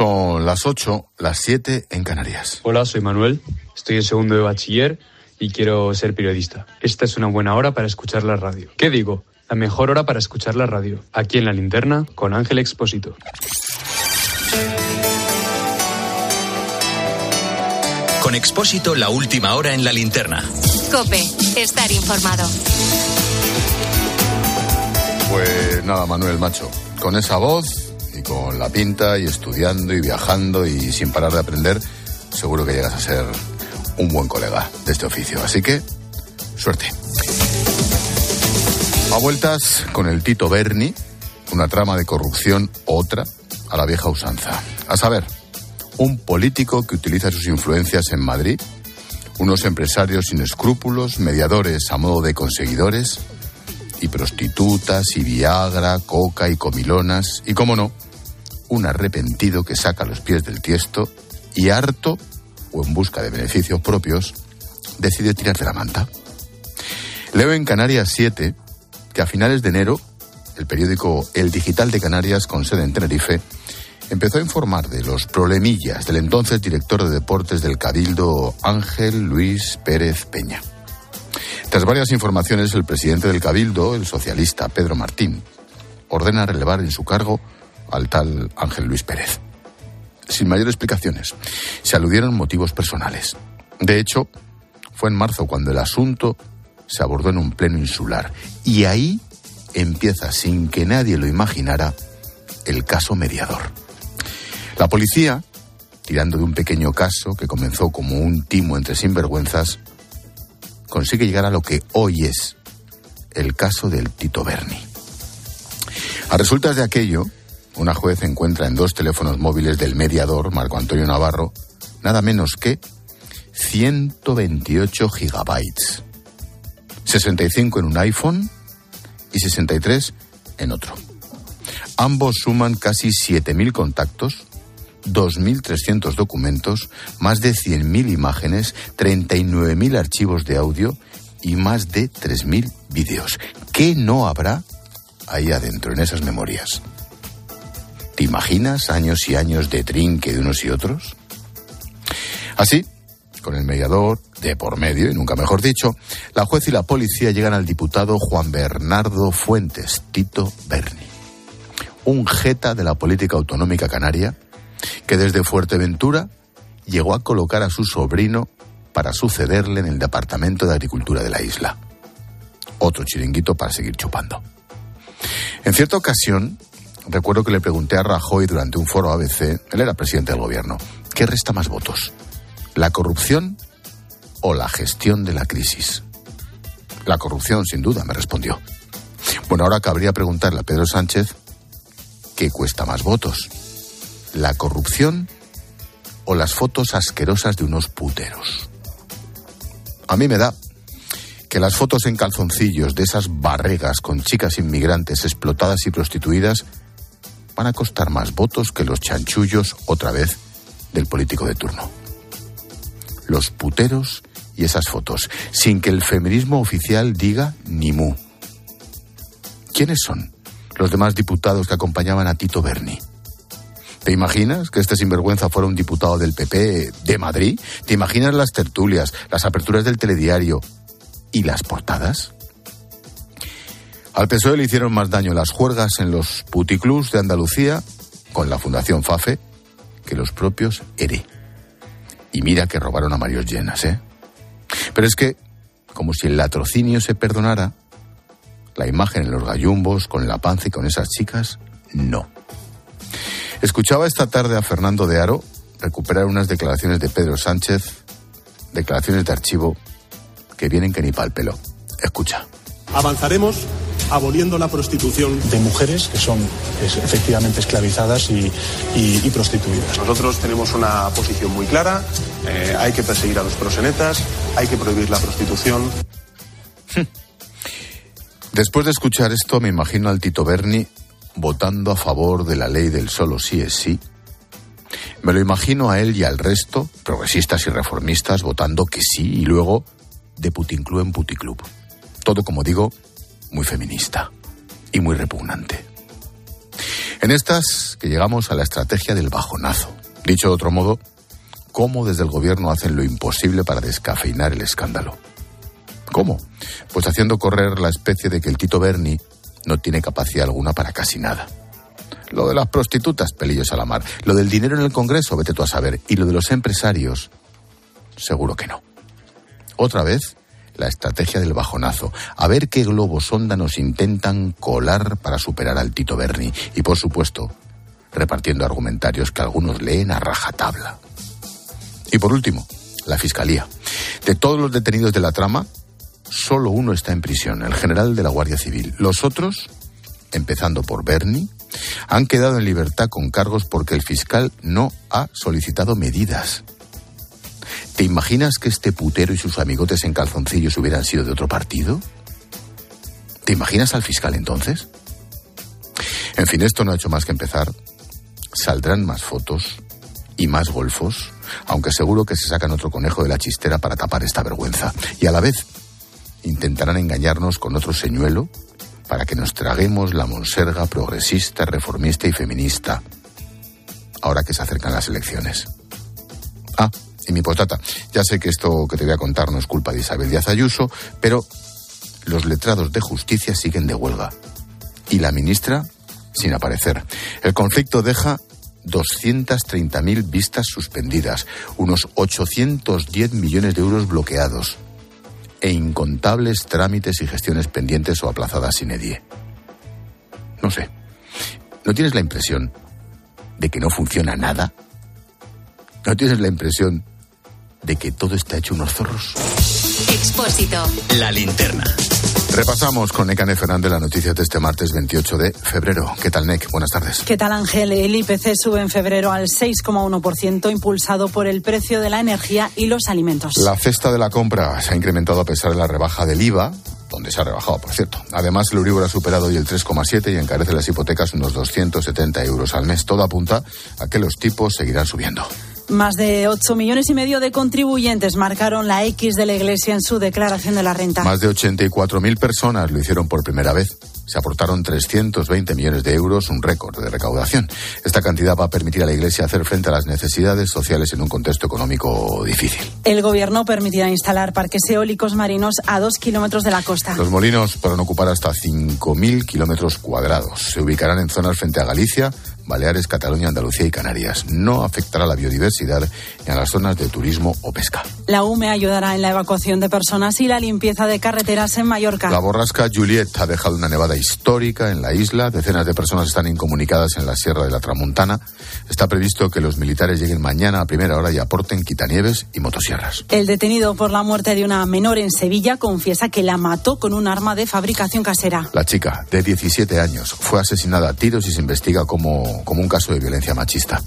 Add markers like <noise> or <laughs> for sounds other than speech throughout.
Son las 8, las 7 en Canarias. Hola, soy Manuel, estoy en segundo de bachiller y quiero ser periodista. Esta es una buena hora para escuchar la radio. ¿Qué digo? La mejor hora para escuchar la radio. Aquí en la linterna con Ángel Expósito. Con Expósito, la última hora en la linterna. Cope, estar informado. Pues nada, Manuel, macho. Con esa voz con la pinta y estudiando y viajando y sin parar de aprender, seguro que llegas a ser un buen colega de este oficio. Así que, suerte. A vueltas con el Tito Berni, una trama de corrupción, otra a la vieja usanza. A saber, un político que utiliza sus influencias en Madrid, unos empresarios sin escrúpulos, mediadores a modo de conseguidores, y prostitutas, y Viagra, coca y comilonas, y cómo no, un arrepentido que saca los pies del tiesto y harto, o en busca de beneficios propios, decide tirar de la manta. Leo en Canarias 7 que a finales de enero el periódico El Digital de Canarias, con sede en Tenerife, empezó a informar de los problemillas del entonces director de deportes del Cabildo, Ángel Luis Pérez Peña. Tras varias informaciones, el presidente del Cabildo, el socialista Pedro Martín, ordena relevar en su cargo al tal Ángel Luis Pérez. Sin mayores explicaciones, se aludieron motivos personales. De hecho, fue en marzo cuando el asunto se abordó en un pleno insular. Y ahí empieza, sin que nadie lo imaginara, el caso mediador. La policía, tirando de un pequeño caso que comenzó como un timo entre sinvergüenzas, consigue llegar a lo que hoy es el caso del Tito Berni. A resultas de aquello, una juez encuentra en dos teléfonos móviles del mediador, Marco Antonio Navarro, nada menos que 128 gigabytes 65 en un iPhone y 63 en otro. Ambos suman casi 7.000 contactos, 2.300 documentos, más de 100.000 imágenes, 39.000 archivos de audio y más de 3.000 vídeos. ¿Qué no habrá ahí adentro, en esas memorias? ¿Te imaginas años y años de trinque de unos y otros? Así, con el mediador de por medio, y nunca mejor dicho, la juez y la policía llegan al diputado Juan Bernardo Fuentes, Tito Berni, un jeta de la política autonómica canaria, que desde Fuerteventura llegó a colocar a su sobrino para sucederle en el Departamento de Agricultura de la isla. Otro chiringuito para seguir chupando. En cierta ocasión, recuerdo que le pregunté a Rajoy durante un foro ABC, él era presidente del gobierno, ¿qué resta más votos? ¿La corrupción o la gestión de la crisis? La corrupción, sin duda, me respondió. Bueno, ahora cabría preguntarle a Pedro Sánchez qué cuesta más votos, la corrupción o las fotos asquerosas de unos puteros. A mí me da que las fotos en calzoncillos de esas barregas con chicas inmigrantes explotadas y prostituidas van a costar más votos que los chanchullos otra vez del político de turno los puteros y esas fotos, sin que el feminismo oficial diga ni mu. ¿Quiénes son los demás diputados que acompañaban a Tito Berni? ¿Te imaginas que este sinvergüenza fuera un diputado del PP de Madrid? ¿Te imaginas las tertulias, las aperturas del telediario y las portadas? Al PSOE le hicieron más daño las juergas en los puticlubs de Andalucía con la Fundación FAFE que los propios ERE. Y mira que robaron a Marios Llenas, ¿eh? Pero es que, como si el latrocinio se perdonara, la imagen en los gallumbos, con la panza y con esas chicas, no. Escuchaba esta tarde a Fernando de Aro recuperar unas declaraciones de Pedro Sánchez, declaraciones de archivo que vienen que ni pa'l pelo. Escucha. Avanzaremos aboliendo la prostitución de mujeres que son efectivamente esclavizadas y, prostituidas. Nosotros tenemos una posición muy clara, eh, hay que perseguir a los prosenetas, hay que prohibir la prostitución. <laughs> Después de escuchar esto, me imagino al Tito Berni votando a favor de la ley del solo sí es sí. Me lo imagino a él y al resto, progresistas y reformistas, votando que sí y luego de Putinclub en Puticlub. Todo, como digo, muy feminista y muy repugnante. En estas que llegamos a la estrategia del bajonazo. Dicho de otro modo, cómo desde el gobierno hacen lo imposible para descafeinar el escándalo. ¿Cómo? Pues haciendo correr la especie de que el Tito Berni no tiene capacidad alguna para casi nada. Lo de las prostitutas, pelillos a la mar. Lo del dinero en el Congreso, vete tú a saber. Y lo de los empresarios, seguro que no. Otra vez, la estrategia del bajonazo. A ver qué globos sonda nos intentan colar para superar al Tito Berni. Y por supuesto, repartiendo argumentarios que algunos leen a rajatabla. Y por último, la Fiscalía. De todos los detenidos de la trama, solo uno está en prisión, el general de la Guardia Civil. Los otros, empezando por Berni, han quedado en libertad con cargos porque el fiscal no ha solicitado medidas. ¿Te imaginas que este putero y sus amigotes en calzoncillos hubieran sido de otro partido? ¿Te imaginas al fiscal entonces? En fin, esto no ha hecho más que empezar. Saldrán más fotos y más golfos, aunque seguro que se sacan otro conejo de la chistera para tapar esta vergüenza. Y a la vez intentarán engañarnos con otro señuelo para que nos traguemos la monserga progresista, reformista y feminista, ahora que se acercan las elecciones. Ah, y mi postata. Ya sé que esto que te voy a contar no es culpa de Isabel Díaz Ayuso, pero los letrados de justicia siguen de huelga. Y la ministra sin aparecer. El conflicto deja 230.000 vistas suspendidas, unos 810 millones de euros bloqueados e incontables trámites y gestiones pendientes o aplazadas sin edie. No sé. ¿No tienes la impresión de que no funciona nada? ¿No tienes la impresión de que todo está hecho unos zorros? Expósito. La linterna. Repasamos con Necane Fernández la noticia de este martes 28 de febrero. ¿Qué tal, Nec? Buenas tardes. ¿Qué tal, Ángel? El IPC sube en febrero al 6,1%, impulsado por el precio de la energía y los alimentos. La cesta de la compra se ha incrementado a pesar de la rebaja del IVA, donde se ha rebajado, por cierto. Además, el Euribor ha superado hoy el 3,7 y encarece las hipotecas unos 270 euros al mes. Todo apunta a que los tipos seguirán subiendo. Más de 8 millones y medio de contribuyentes marcaron la X de la Iglesia en su declaración de la renta. Más de 84.000 personas lo hicieron por primera vez. Se aportaron 320 millones de euros, un récord de recaudación. Esta cantidad va a permitir a la Iglesia hacer frente a las necesidades sociales en un contexto económico difícil. El gobierno permitirá instalar parques eólicos marinos a dos kilómetros de la costa. Los molinos podrán ocupar hasta 5.000 kilómetros cuadrados. Se ubicarán en zonas frente a Galicia, Baleares, Cataluña, Andalucía y Canarias. No afectará a la biodiversidad ni a las zonas de turismo o pesca. La UME ayudará en la evacuación de personas y la limpieza de carreteras en Mallorca. La borrasca Juliet ha dejado una nevada histórica en la isla. Decenas de personas están incomunicadas en la Sierra de la Tramuntana. Está previsto que los militares lleguen mañana a primera hora y aporten quitanieves y motosierras. El detenido por la muerte de una menor en Sevilla confiesa que la mató con un arma de fabricación casera. La chica, de 17 años, fue asesinada a tiros y se investiga como, como un caso de violencia machista.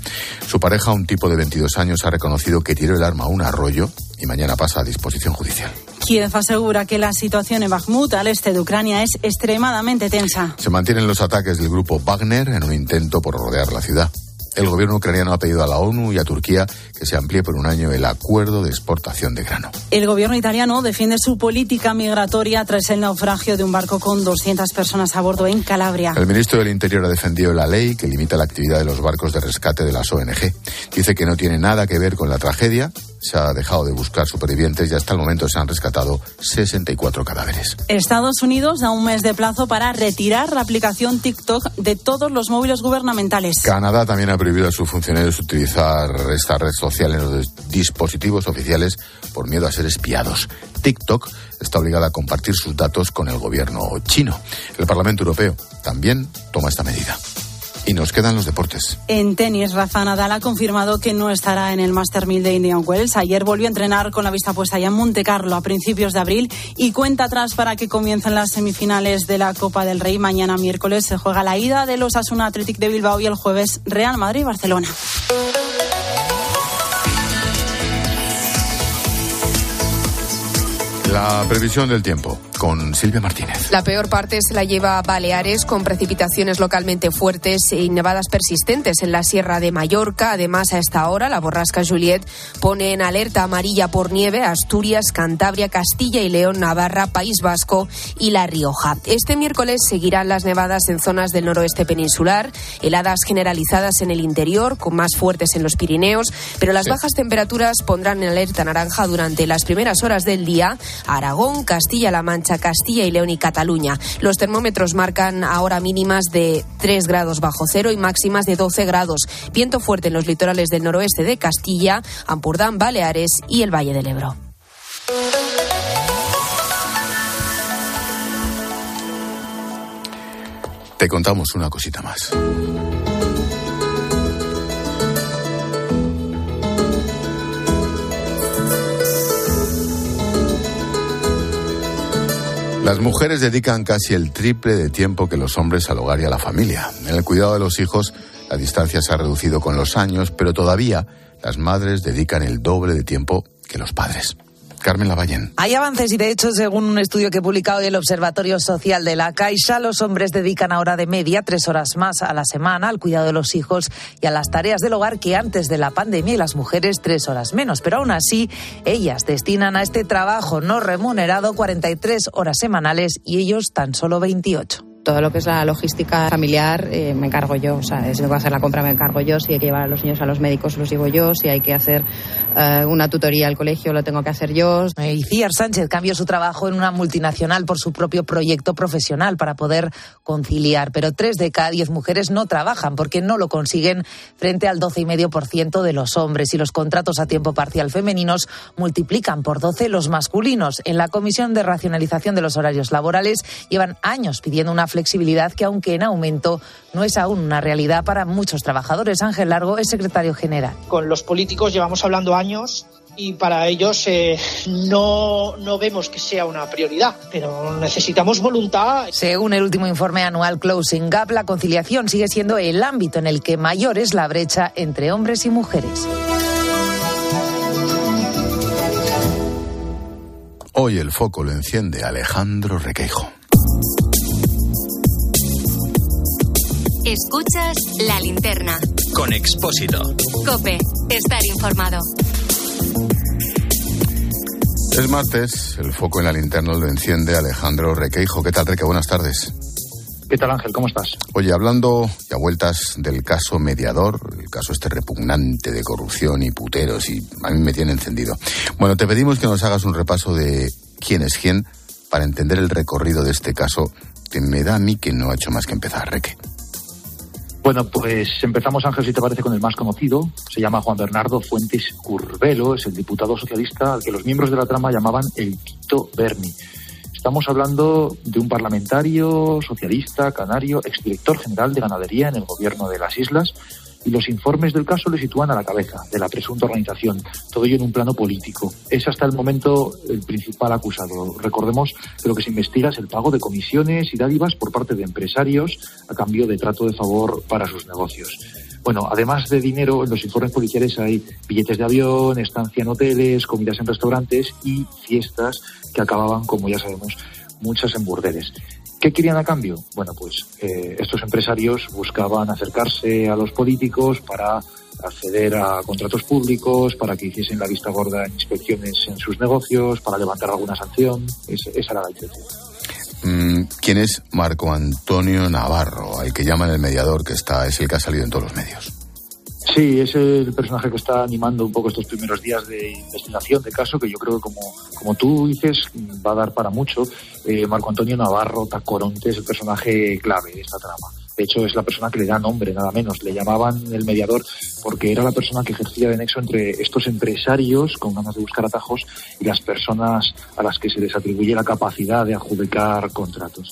Su pareja, un tipo de 22 años, ha reconocido que tiró el arma a un arroyo y mañana pasa a disposición judicial. Kiev asegura que la situación en Bakhmut, al este de Ucrania, es extremadamente tensa. Se mantienen los ataques del grupo Wagner en un intento por rodear la ciudad. El gobierno ucraniano ha pedido a la ONU y a Turquía que se amplíe por un año el acuerdo de exportación de grano. El gobierno italiano defiende su política migratoria tras el naufragio de un barco con 200 personas a bordo en Calabria. El ministro del Interior ha defendido la ley que limita la actividad de los barcos de rescate de las ONG. Dice que no tiene nada que ver con la tragedia. Se ha dejado de buscar supervivientes y hasta el momento se han rescatado 64 cadáveres. Estados Unidos da un mes de plazo para retirar la aplicación TikTok de todos los móviles gubernamentales. Canadá también ha prohibido a sus funcionarios utilizar esta red social en los dispositivos oficiales por miedo a ser espiados. TikTok está obligada a compartir sus datos con el gobierno chino. El Parlamento Europeo también toma esta medida. Y nos quedan los deportes. En tenis, Rafa Nadal ha confirmado que no estará en el Master 1000 de Indian Wells. Ayer volvió a entrenar con la vista puesta ya en Monte Carlo a principios de abril y cuenta atrás para que comiencen las semifinales de la Copa del Rey. Mañana miércoles se juega la ida de los Asuna Athletic de Bilbao y el jueves Real Madrid-Barcelona. La previsión del tiempo con Silvia Martínez. La peor parte se la lleva Baleares con precipitaciones localmente fuertes y nevadas persistentes en la Sierra de Mallorca. Además, a esta hora, la borrasca Juliet pone en alerta amarilla por nieve Asturias, Cantabria, Castilla y León, Navarra, País Vasco y La Rioja. Este miércoles seguirán las nevadas en zonas del noroeste peninsular, heladas generalizadas en el interior, con más fuertes en los Pirineos, pero las bajas temperaturas pondrán en alerta naranja durante las primeras horas del día Aragón, Castilla-La Mancha, Castilla y León y Cataluña. Los termómetros marcan ahora mínimas de 3 grados bajo cero y máximas de 12 grados. Viento fuerte en los litorales del noroeste de Castilla, Ampurdán, Baleares y el Valle del Ebro. Te contamos una cosita más. Las mujeres dedican casi el triple de tiempo que los hombres al hogar y a la familia. En el cuidado de los hijos, la distancia se ha reducido con los años, pero todavía las madres dedican el doble de tiempo que los padres. Carmen Lavallén. Hay avances y de hecho, según un estudio que ha publicado el Observatorio Social de la Caixa, los hombres dedican ahora de media tres horas más a la semana al cuidado de los hijos y a las tareas del hogar que antes de la pandemia y las mujeres tres horas menos. Pero aún así, ellas destinan a este trabajo no remunerado 43 horas semanales y ellos tan solo 28 todo lo que es la logística familiar eh, me encargo yo. O sea, si tengo que hacer la compra me encargo yo, si hay que llevar a los niños a los médicos los llevo yo, si hay que hacer eh, una tutoría al colegio lo tengo que hacer yo. Iciar Sánchez cambió su trabajo en una multinacional por su propio proyecto profesional para poder conciliar, pero tres de cada diez mujeres no trabajan porque no lo consiguen frente al 12,5% de los hombres y los contratos a tiempo parcial femeninos multiplican por 12 los masculinos. En la Comisión de Racionalización de los Horarios Laborales llevan años pidiendo una flexibilidad que, aunque en aumento, no es aún una realidad para muchos trabajadores. Ángel Largo es secretario general. Con los políticos llevamos hablando años y para ellos eh, no, no vemos que sea una prioridad, pero necesitamos voluntad. Según el último informe anual Closing Gap, la conciliación sigue siendo el ámbito en el que mayor es la brecha entre hombres y mujeres. Hoy el foco lo enciende Alejandro Requeijo. Escuchas la linterna. Con Expósito. Cope, estar informado. Es martes, el foco en la linterna lo enciende Alejandro Requeijo. ¿Qué tal, Reque? Buenas tardes. ¿Qué tal, Ángel? ¿Cómo estás? Oye, hablando y a vueltas del caso mediador, el caso este repugnante de corrupción y puteros, y a mí me tiene encendido. Bueno, te pedimos que nos hagas un repaso de quién es quién para entender el recorrido de este caso que me da a mí que no ha hecho más que empezar, Reque. Bueno, pues empezamos, Ángel, si te parece, con el más conocido. Se llama Juan Bernardo Fuentes Curvelo, es el diputado socialista al que los miembros de la trama llamaban el Quito Berni. Estamos hablando de un parlamentario socialista canario, exdirector general de ganadería en el gobierno de las islas, y los informes del caso le sitúan a la cabeza de la presunta organización, todo ello en un plano político. Es hasta el momento el principal acusado. Recordemos que lo que se investiga es el pago de comisiones y dádivas por parte de empresarios a cambio de trato de favor para sus negocios. Bueno, además de dinero, en los informes policiales hay billetes de avión, estancia en hoteles, comidas en restaurantes y fiestas que acababan, como ya sabemos, muchas en burdeles. ¿Qué querían a cambio? Bueno, pues eh, estos empresarios buscaban acercarse a los políticos para acceder a contratos públicos, para que hiciesen la vista gorda en inspecciones en sus negocios, para levantar alguna sanción. esa era la intención. Mm, ¿Quién es Marco Antonio Navarro, al que llaman el mediador, que está es el que ha salido en todos los medios? Sí, es el personaje que está animando un poco estos primeros días de investigación de caso, que yo creo que como, como tú dices, va a dar para mucho. Eh, Marco Antonio Navarro Tacoronte es el personaje clave de esta trama. De hecho, es la persona que le da nombre, nada menos. Le llamaban el mediador porque era la persona que ejercía de nexo entre estos empresarios con ganas de buscar atajos y las personas a las que se les atribuye la capacidad de adjudicar contratos.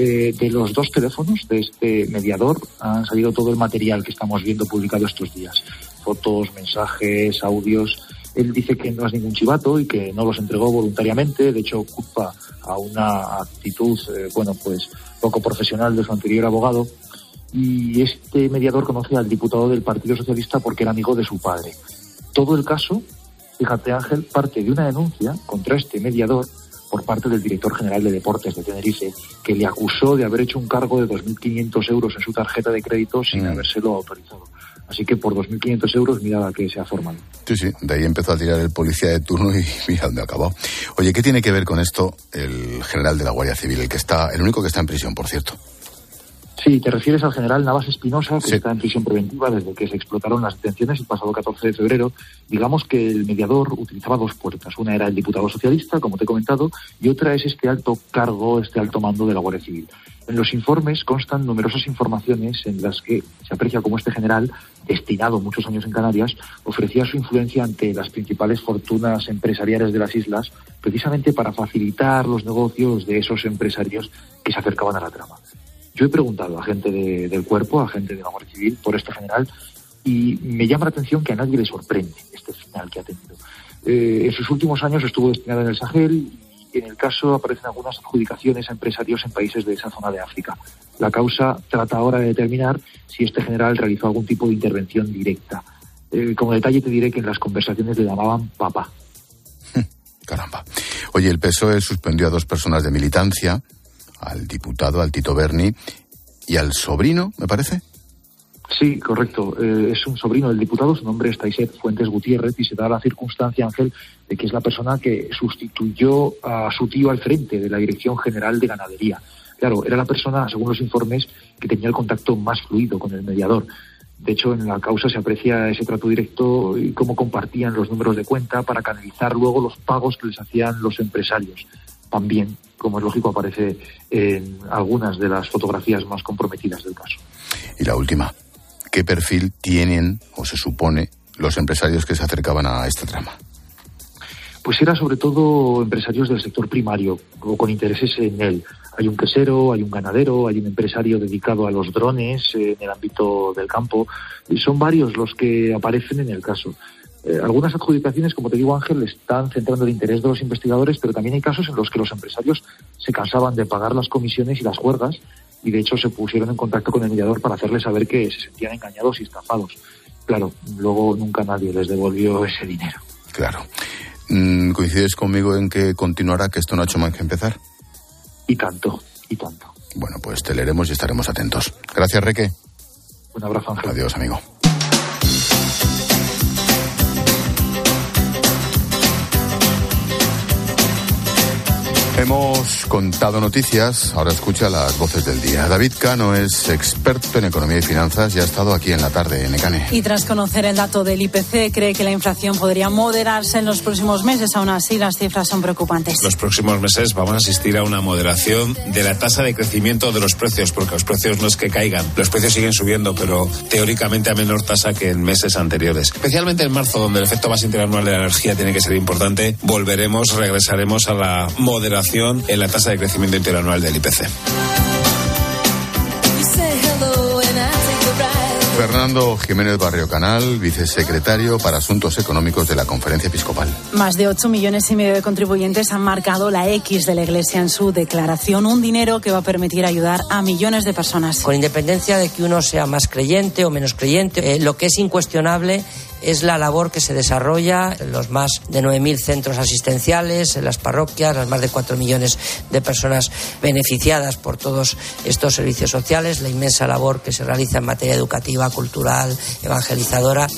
Eh, de los dos teléfonos de este mediador han salido todo el material que estamos viendo publicado estos días. Fotos, mensajes, audios. Él dice que no es ningún chivato y que no los entregó voluntariamente. De hecho, culpa a una actitud, eh, bueno, pues poco profesional de su anterior abogado. Y este mediador conoce al diputado del Partido Socialista porque era amigo de su padre. Todo el caso, fíjate Ángel, parte de una denuncia contra este mediador por parte del director general de deportes de Tenerife, que le acusó de haber hecho un cargo de 2.500 euros en su tarjeta de crédito sin mm. habérselo autorizado. Así que por 2.500 euros, mira la que se ha formado. Sí, sí, de ahí empezó a tirar el policía de turno y <laughs> mira dónde acabó. Oye, ¿qué tiene que ver con esto el general de la Guardia Civil, el que está, el único que está en prisión, por cierto? Sí, te refieres al general Navas Espinosa, que está en prisión preventiva desde que se explotaron las detenciones el pasado 14 de febrero. Digamos que el mediador utilizaba dos puertas. Una era el diputado socialista, como te he comentado, y otra es este alto cargo, este alto mando de la Guardia Civil. En los informes constan numerosas informaciones en las que se aprecia como este general, destinado muchos años en Canarias, ofrecía su influencia ante las principales fortunas empresariales de las islas, precisamente para facilitar los negocios de esos empresarios que se acercaban a la trama. Yo he preguntado a gente del cuerpo, a gente de la Guardia Civil, por este general, y me llama la atención que a nadie le sorprende este final que ha tenido. Eh, en sus últimos años estuvo destinado en el Sahel y en el caso aparecen algunas adjudicaciones a empresarios en países de esa zona de África. La causa trata ahora de determinar si este general realizó algún tipo de intervención directa. Eh, como detalle te diré que en las conversaciones le llamaban papá. <laughs> Caramba. Oye, el PSOE suspendió a dos personas de militancia al diputado, al Tito Berni, y al sobrino, me parece. Sí, correcto. Eh, es un sobrino del diputado, su nombre es Taiset Fuentes Gutiérrez y se da la circunstancia, Ángel, de que es la persona que sustituyó a su tío al frente de la Dirección General de Ganadería. Claro, era la persona, según los informes, que tenía el contacto más fluido con el mediador. De hecho, en la causa se aprecia ese trato directo y cómo compartían los números de cuenta para canalizar luego los pagos que les hacían los empresarios. También como es lógico, aparece en algunas de las fotografías más comprometidas del caso. Y la última, ¿qué perfil tienen o se supone los empresarios que se acercaban a esta trama? Pues era sobre todo empresarios del sector primario o con intereses en él. Hay un quesero, hay un ganadero, hay un empresario dedicado a los drones en el ámbito del campo. Y son varios los que aparecen en el caso. Eh, algunas adjudicaciones, como te digo Ángel, están centrando el interés de los investigadores, pero también hay casos en los que los empresarios se cansaban de pagar las comisiones y las juergas y de hecho se pusieron en contacto con el mediador para hacerles saber que se sentían engañados y estafados. Claro, luego nunca nadie les devolvió ese dinero. Claro. Mm, ¿Coincides conmigo en que continuará, que esto no ha hecho más que empezar? Y tanto, y tanto. Bueno, pues te leeremos y estaremos atentos. Gracias, Reque. Un abrazo, Ángel. Adiós, amigo. Hemos contado noticias, ahora escucha las voces del día. David Cano es experto en economía y finanzas y ha estado aquí en la tarde en Ecane. Y tras conocer el dato del IPC, cree que la inflación podría moderarse en los próximos meses. Aún así, las cifras son preocupantes. Los próximos meses vamos a asistir a una moderación de la tasa de crecimiento de los precios, porque los precios no es que caigan, los precios siguen subiendo, pero teóricamente a menor tasa que en meses anteriores. Especialmente en marzo, donde el efecto base interanual de la energía tiene que ser importante, volveremos, regresaremos a la moderación en la tasa de crecimiento interanual del IPC. Fernando Jiménez Barrio Canal, vicesecretario para Asuntos Económicos de la Conferencia Episcopal. Más de 8 millones y medio de contribuyentes han marcado la X de la Iglesia en su declaración, un dinero que va a permitir ayudar a millones de personas. Con independencia de que uno sea más creyente o menos creyente, eh, lo que es incuestionable es la labor que se desarrolla en los más de 9.000 centros asistenciales, en las parroquias, las más de 4 millones de personas beneficiadas por todos estos servicios sociales, la inmensa labor que se realiza en materia educativa, cultural, evangelizadora.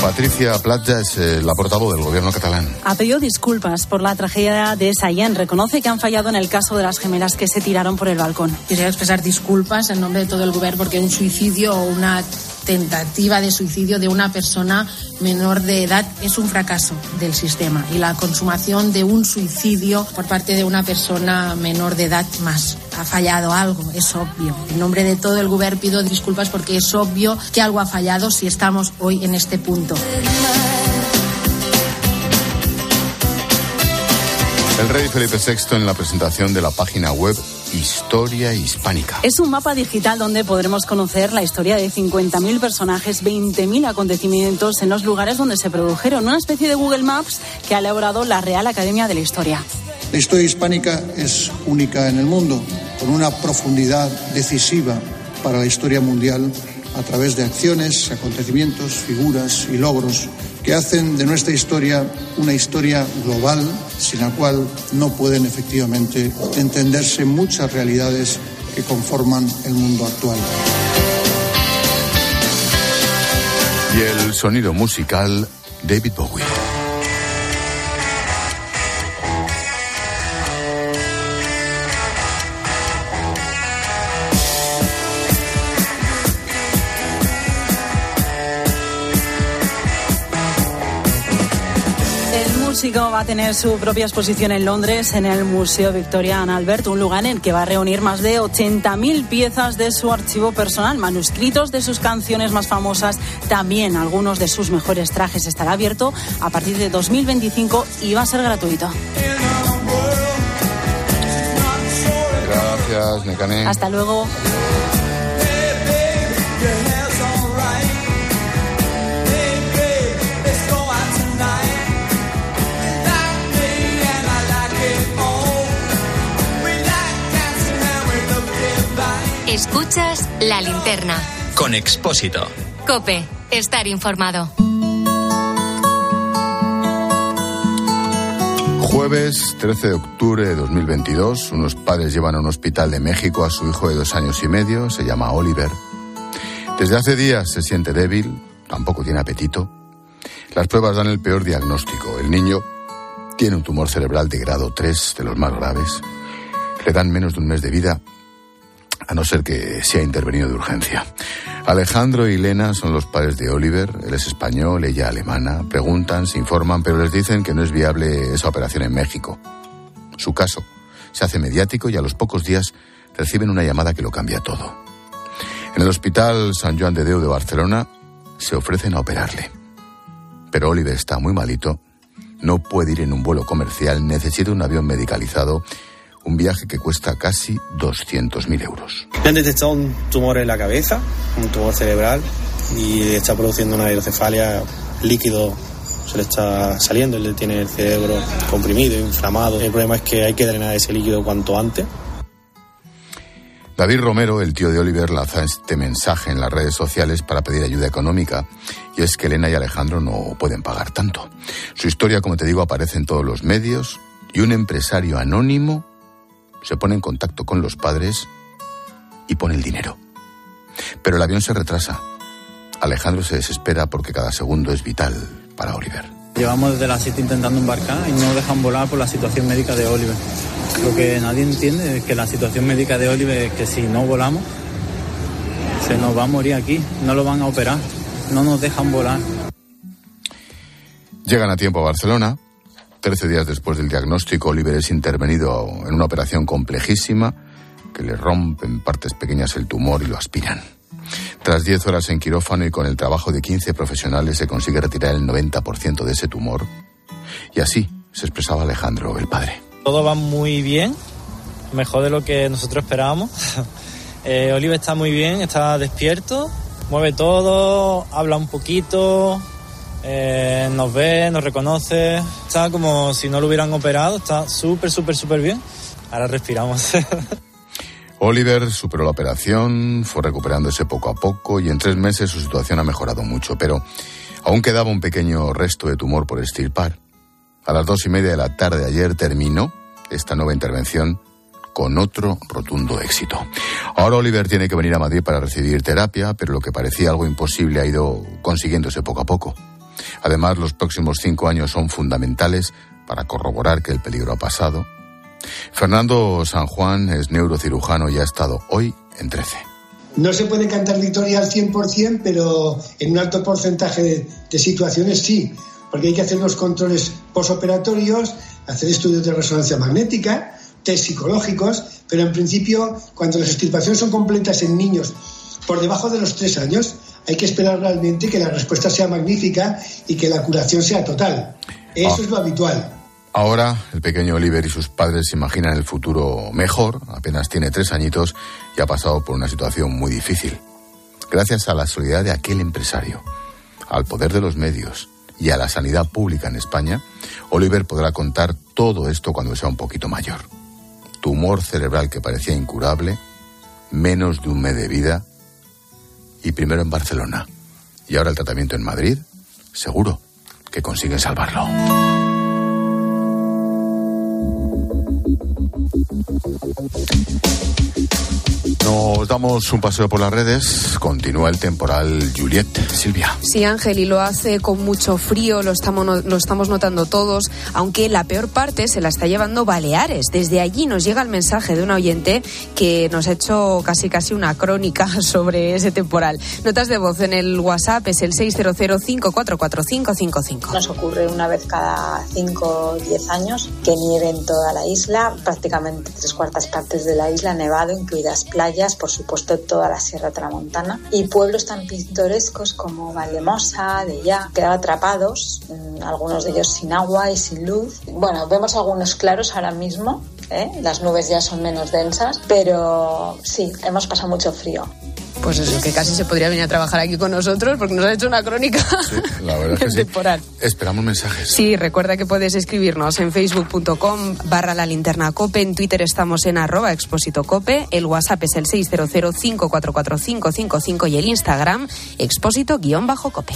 Patricia Platja es eh, la portavoz del gobierno catalán. Ha pedido disculpas por la tragedia de Sayen. Reconoce que han fallado en el caso de las gemelas que se tiraron por el balcón. Quisiera expresar disculpas en nombre de todo el gobierno porque un suicidio o una tentativa de suicidio de una persona menor de edad es un fracaso del sistema y la consumación de un suicidio por parte de una persona menor de edad más. Ha fallado algo, es obvio. En nombre de todo el gobierno pido disculpas porque es obvio que algo ha fallado si estamos hoy en este punto. El rey Felipe VI en la presentación de la página web Historia Hispánica. Es un mapa digital donde podremos conocer la historia de 50.000 personajes, 20.000 acontecimientos en los lugares donde se produjeron. Una especie de Google Maps que ha elaborado la Real Academia de la Historia. La historia hispánica es única en el mundo, con una profundidad decisiva para la historia mundial a través de acciones, acontecimientos, figuras y logros que hacen de nuestra historia una historia global sin la cual no pueden efectivamente entenderse muchas realidades que conforman el mundo actual. Y el sonido musical, David Bowie. Músico va a tener su propia exposición en Londres, en el Museo Victoria and Albert, un lugar en el que va a reunir más de 80.000 piezas de su archivo personal, manuscritos de sus canciones más famosas, también algunos de sus mejores trajes. Estará abierto a partir de 2025 y va a ser gratuito. Gracias, Necane. Hasta luego. Escuchas la linterna. Con Expósito. Cope, estar informado. Jueves 13 de octubre de 2022, unos padres llevan a un hospital de México a su hijo de dos años y medio, se llama Oliver. Desde hace días se siente débil, tampoco tiene apetito. Las pruebas dan el peor diagnóstico. El niño tiene un tumor cerebral de grado 3, de los más graves. Le dan menos de un mes de vida a no ser que sea intervenido de urgencia. Alejandro y Elena son los padres de Oliver, él es español, ella alemana, preguntan, se informan, pero les dicen que no es viable esa operación en México. Su caso se hace mediático y a los pocos días reciben una llamada que lo cambia todo. En el Hospital San Joan de Deu de Barcelona se ofrecen a operarle. Pero Oliver está muy malito, no puede ir en un vuelo comercial, necesita un avión medicalizado un viaje que cuesta casi 200.000 euros. Le han detectado un tumor en la cabeza, un tumor cerebral, y está produciendo una hidrocefalia líquido se le está saliendo, él tiene el cerebro comprimido, inflamado. El problema es que hay que drenar ese líquido cuanto antes. David Romero, el tío de Oliver, lanza este mensaje en las redes sociales para pedir ayuda económica, y es que Elena y Alejandro no pueden pagar tanto. Su historia, como te digo, aparece en todos los medios, y un empresario anónimo se pone en contacto con los padres y pone el dinero. Pero el avión se retrasa. Alejandro se desespera porque cada segundo es vital para Oliver. Llevamos desde las 7 intentando embarcar y no dejan volar por la situación médica de Oliver. Lo que nadie entiende es que la situación médica de Oliver es que si no volamos, se nos va a morir aquí, no lo van a operar, no nos dejan volar. Llegan a tiempo a Barcelona, Trece días después del diagnóstico, Oliver es intervenido en una operación complejísima que le rompe en partes pequeñas el tumor y lo aspiran. Tras 10 horas en quirófano y con el trabajo de 15 profesionales se consigue retirar el 90% de ese tumor. Y así se expresaba Alejandro, el padre. Todo va muy bien, mejor de lo que nosotros esperábamos. <laughs> Eh, Oliver está muy bien, está despierto, mueve todo, habla un poquito, eh, nos ve, nos reconoce, está como si no lo hubieran operado, está súper, súper, súper bien. Ahora respiramos. <laughs> Oliver superó la operación, fue recuperándose poco a poco y en tres meses su situación ha mejorado mucho, pero aún quedaba un pequeño resto de tumor por estirpar. A las dos y media de la tarde de ayer terminó esta nueva intervención con otro rotundo éxito. Ahora Oliver tiene que venir a Madrid para recibir terapia, pero lo que parecía algo imposible ha ido consiguiéndose poco a poco. Además, los próximos cinco años son fundamentales para corroborar que el peligro ha pasado. Fernando San Juan es neurocirujano y ha estado hoy en 13. No se puede cantar victoria al 100%, pero en un alto porcentaje de, situaciones sí, porque hay que hacer los controles posoperatorios, hacer estudios de resonancia magnética, test psicológicos, pero en principio, cuando las extirpaciones son completas en niños por debajo de los tres años, hay que esperar realmente que la respuesta sea magnífica y que la curación sea total. Eso ah. es lo habitual. Ahora el pequeño Oliver y sus padres se imaginan el futuro mejor, apenas tiene tres añitos y ha pasado por una situación muy difícil. Gracias a la solidaridad de aquel empresario, al poder de los medios y a la sanidad pública en España, Oliver podrá contar todo esto cuando sea un poquito mayor. Tumor cerebral que parecía incurable, menos de un mes de vida y primero en Barcelona. Y ahora el tratamiento en Madrid, seguro, que consiguen salvarlo. Nos damos un paseo por las redes. Continúa el temporal Juliet. Silvia. Sí, Ángel, y lo hace con mucho frío, lo estamos, lo estamos notando todos, aunque la peor parte se la está llevando Baleares. Desde allí nos llega el mensaje de un oyente que nos ha hecho casi casi una crónica <laughs> sobre ese temporal. Notas de voz en el WhatsApp es el 600544555. Nos ocurre una vez cada 5 o 10 años que nieve en toda la isla, prácticamente tres cuartas partes de la isla nevado, incluidas playas por supuesto toda la Sierra Tramontana y pueblos tan pintorescos como Valdemosa, de ya, quedan atrapados, mm, algunos de ellos sin agua y sin luz. Bueno, vemos algunos claros ahora mismo, ¿eh? las nubes ya son menos densas, pero sí, hemos pasado mucho frío. Pues eso, que casi se podría venir a trabajar aquí con nosotros porque nos ha hecho una crónica sí, la verdad es <laughs> que temporal. Esperamos mensajes. Sí, recuerda que puedes escribirnos en facebook.com barra la linterna cope, en Twitter estamos en arroba expósito cope, el WhatsApp es el 600544555 y el Instagram expósito guion bajo cope.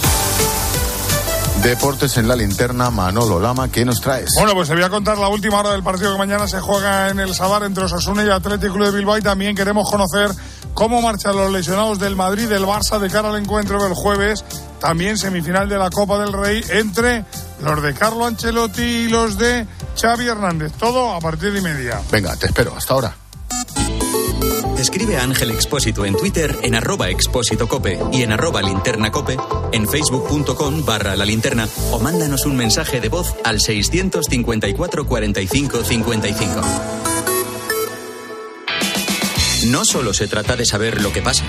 Deportes en la linterna, Manolo Lama, ¿qué nos traes? Bueno, pues te voy a contar la última hora del partido que mañana se juega en el Sadar entre Osasuna y Atlético Club de Bilbao y también queremos conocer cómo marchan los lesionados del Madrid, del Barça de cara al encuentro del jueves, también semifinal de la Copa del Rey entre los de Carlo Ancelotti y los de Xavi Hernández. Todo a partir de media. Venga, te espero. Hasta ahora. Escribe a Ángel Expósito en Twitter en arroba expósito cope y en arroba linterna cope, en facebook.com barra la linterna o mándanos un mensaje de voz al 654 45 55. No solo se trata de saber lo que pasa.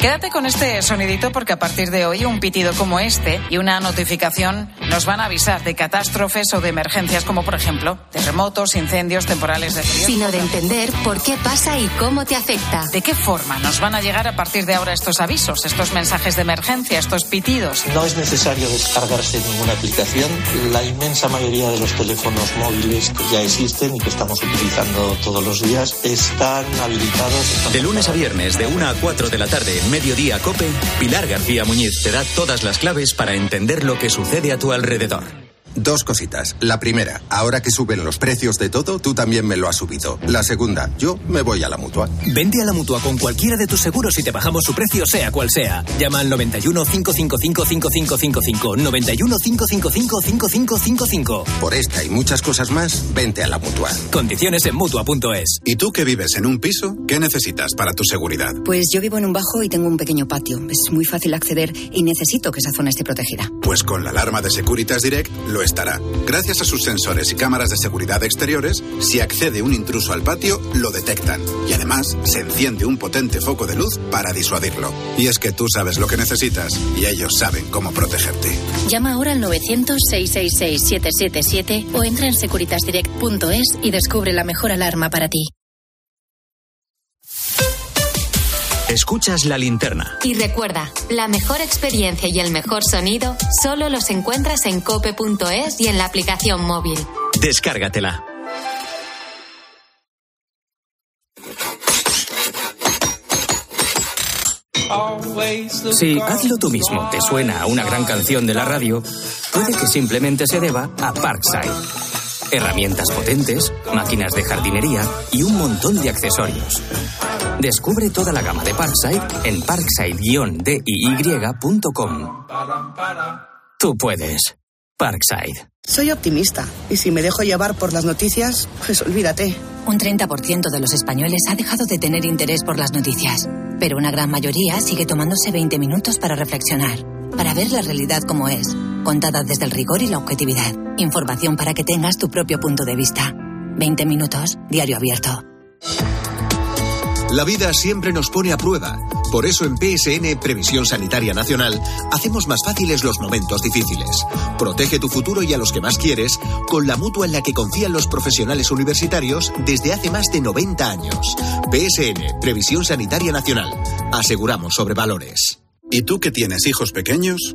Quédate con este sonidito porque a partir de hoy un pitido como este y una notificación nos van a avisar de catástrofes o de emergencias como por ejemplo terremotos, incendios, temporales de frío. Sino de entender por qué pasa y cómo te afecta. ¿De qué forma nos van a llegar a partir de ahora estos avisos, estos mensajes de emergencia, estos pitidos? No es necesario descargarse ninguna aplicación. La inmensa mayoría de los teléfonos móviles que ya existen y que estamos utilizando todos los días están habilitados. De lunes a viernes de 1 a 4 de la tarde Mediodía Cope, Pilar García Muñiz te da todas las claves para entender lo que sucede a tu alrededor. Dos cositas. La primera, ahora que suben los precios de todo, tú también me lo has subido. La segunda, yo me voy a la mutua. Vente a la mutua con cualquiera de tus seguros y te bajamos su precio, sea cual sea. Llama al 91 555 5555. 91 555 5555. Por esta y muchas cosas más, vente a la mutua. Condiciones en mutua.es. ¿Y tú que vives en un piso? ¿Qué necesitas para tu seguridad? Pues yo vivo en un bajo y tengo un pequeño patio. Es muy fácil acceder y necesito que esa zona esté protegida. Pues con la alarma de Securitas Direct estará. Gracias a sus sensores y cámaras de seguridad exteriores, si accede un intruso al patio, lo detectan. Y además, se enciende un potente foco de luz para disuadirlo. Y es que tú sabes lo que necesitas y ellos saben cómo protegerte. Llama ahora al 900-666-777 o entra en securitasdirect.es y descubre la mejor alarma para ti. Escuchas la linterna. Y recuerda, la mejor experiencia y el mejor sonido solo los encuentras en cope.es y en la aplicación móvil. Descárgatela. Si hazlo tú mismo te suena a una gran canción de la radio, puede que simplemente se deba a Parkside. Herramientas potentes, máquinas de jardinería y un montón de accesorios. Descubre toda la gama de Parkside en parkside-diy.com. Tú puedes. Parkside. Soy optimista y si me dejo llevar por las noticias, pues olvídate. Un 30% de los españoles ha dejado de tener interés por las noticias, pero una gran mayoría sigue tomándose 20 minutos para reflexionar, para ver la realidad como es, contada desde el rigor y la objetividad. Información para que tengas tu propio punto de vista. 20 minutos, diario abierto. La vida siempre nos pone a prueba. Por eso en PSN Previsión Sanitaria Nacional hacemos más fáciles los momentos difíciles. Protege tu futuro y a los que más quieres con la mutua en la que confían los profesionales universitarios desde hace más de 90 años. PSN Previsión Sanitaria Nacional. Aseguramos sobre valores. ¿Y tú que tienes hijos pequeños?